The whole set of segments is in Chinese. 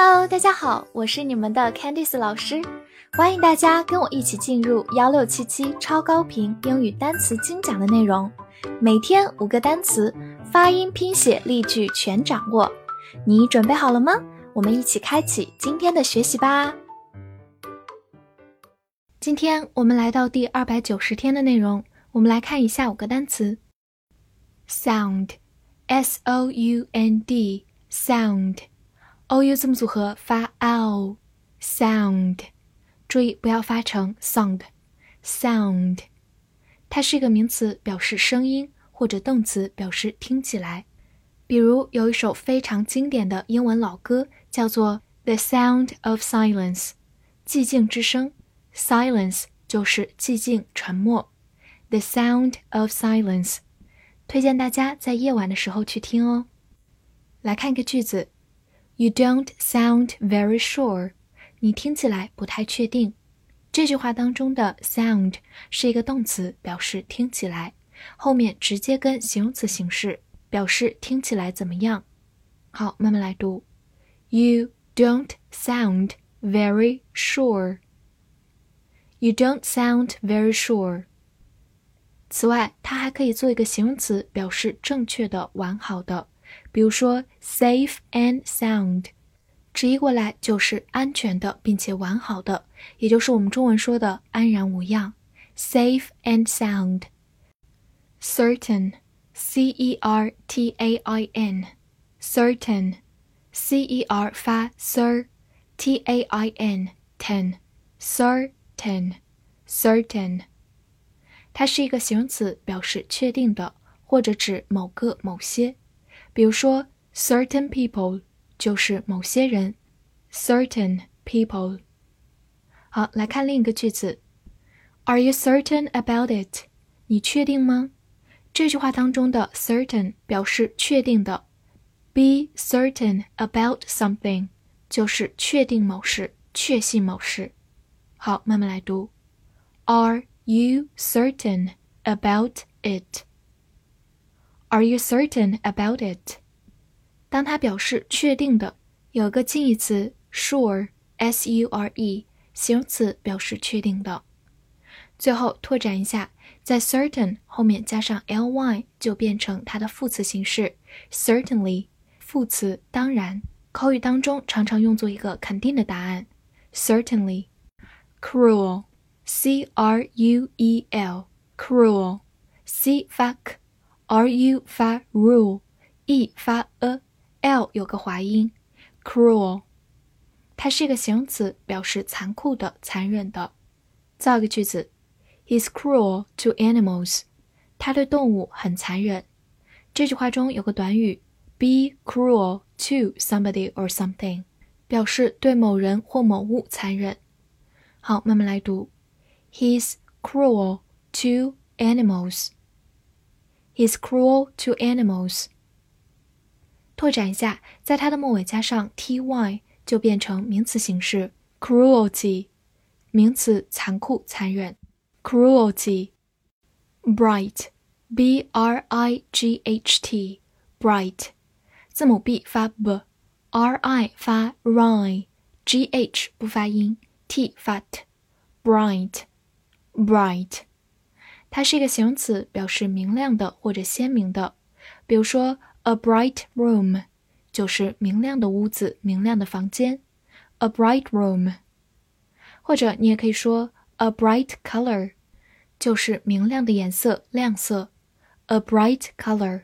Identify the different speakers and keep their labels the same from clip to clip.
Speaker 1: Hello，大家好，我是你们的 Candice 老师，欢迎大家跟我一起进入幺六七七超高频英语单词精讲的内容，每天五个单词，发音、拼写、例句全掌握，你准备好了吗？我们一起开启今天的学习吧。今天我们来到第二百九十天的内容，我们来看一下五个单词：sound，s o u n d，sound。O u 字母组合发 ow，sound，注意不要发成 sound，sound，它是一个名词，表示声音，或者动词表示听起来。比如有一首非常经典的英文老歌，叫做《The Sound of Silence》，寂静之声，silence 就是寂静、沉默。The Sound of Silence，推荐大家在夜晚的时候去听哦。来看一个句子。You don't sound very sure。你听起来不太确定。这句话当中的 sound 是一个动词，表示听起来，后面直接跟形容词形式，表示听起来怎么样。好，慢慢来读。You don't sound very sure. You don't sound very sure. 此外，它还可以做一个形容词，表示正确的、完好的。比如说，safe and sound，直译过来就是安全的并且完好的，也就是我们中文说的安然无恙。safe and sound。certain，c e r t a i n，certain，c e r 发 sir，t a i n ten，certain，certain，它是一个形容词，表示确定的，或者指某个某些。 比如说，certain people 就是某些人，certain people。好，来看另一个句子，Are you certain about it？你确定吗？这句话当中的 certain 表示确定的，be certain about something 就是确定某事，确信某事。好，慢慢来读，Are you certain about it？it？Are you certain about it？当它表示确定的，有个近义词 sure，s-u-r-e，形容词表示确定的。最后拓展一下，在 certain 后面加上 ly 就变成它的副词形式 certainly，副词当然，口语当中常常用作一个肯定的答案 certainly。cruel，c-r-u-e-l，cruel，c 发 k。r u 发 rule，e 发 a，l 有个滑音，cruel，它是一个形容词，表示残酷的、残忍的。造个句子，He's cruel to animals，他对动物很残忍。这句话中有个短语，be cruel to somebody or something，表示对某人或某物残忍。好，慢慢来读，He's cruel to animals。 is cruel to animals。拓展一下，在它的末尾加上 ty，就变成名词形式 cruelty，名词残酷、残忍。cruelty。bright，b r i g h t，bright，字母 b 发 b，r i 发 ri，g h 不发音，t 发 t，bright，bright。 它是一个形容词，表示明亮的或者鲜明的。比如说，a bright room 就是明亮的屋子、明亮的房间。a bright room，或者你也可以说 a bright color，就是明亮的颜色、亮色。a bright color。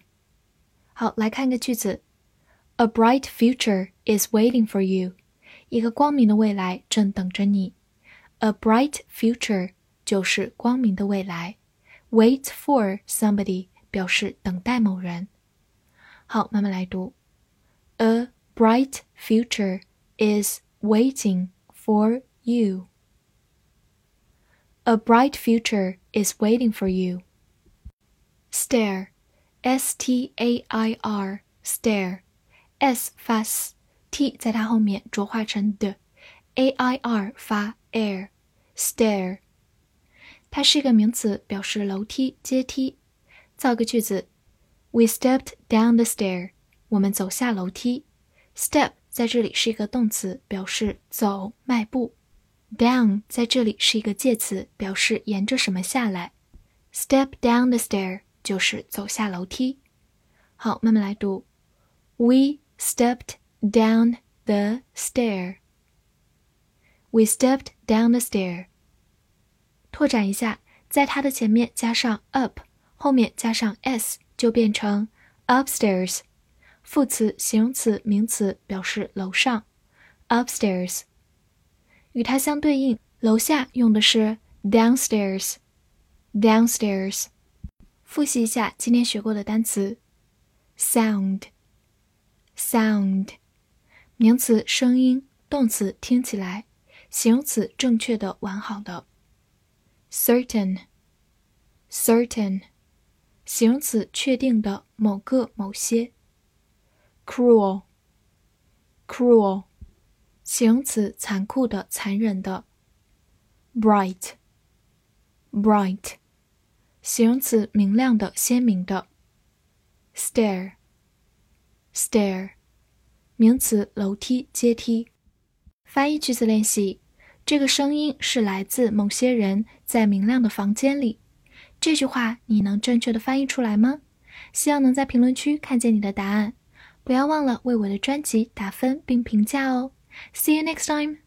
Speaker 1: 好，来看一个句子：A bright future is waiting for you。一个光明的未来正等着你。A bright future 就是光明的未来。Wait for somebody 表示等待某人。好，慢慢来读。A bright future is waiting for you. A bright future is waiting for you. Stare, S T A I R, stare, S 发 s，T 在它后面浊化成的，A I R 发 air，stare。 它是一个名词，表示楼梯、阶梯。造个句子：We stepped down the stair。我们走下楼梯。Step 在这里是一个动词，表示走、迈步。Down 在这里是一个介词，表示沿着什么下来。Step down the stair 就是走下楼梯。好，慢慢来读。We stepped down the stair. We stepped down the stair. 拓展一下，在它的前面加上 up，后面加上 s，就变成 upstairs。副词、形容词、名词表示楼上，upstairs。与它相对应，楼下用的是 downstairs。downstairs。复习一下今天学过的单词：sound。sound。名词声音，动词听起来，形容词正确的、完好的。certain。certain。形容词确定的，某个、某些。cruel, cruel，形容词，残酷的、残忍的。bright, bright，形容词，明亮的、鲜明的。stair, stair，名词，楼梯、阶梯。翻译句子练习： 这个声音是来自某些人在明亮的房间里。这句话你能正确的翻译出来吗？希望能在评论区看见你的答案。不要忘了为我的专辑打分并评价哦！See you next time.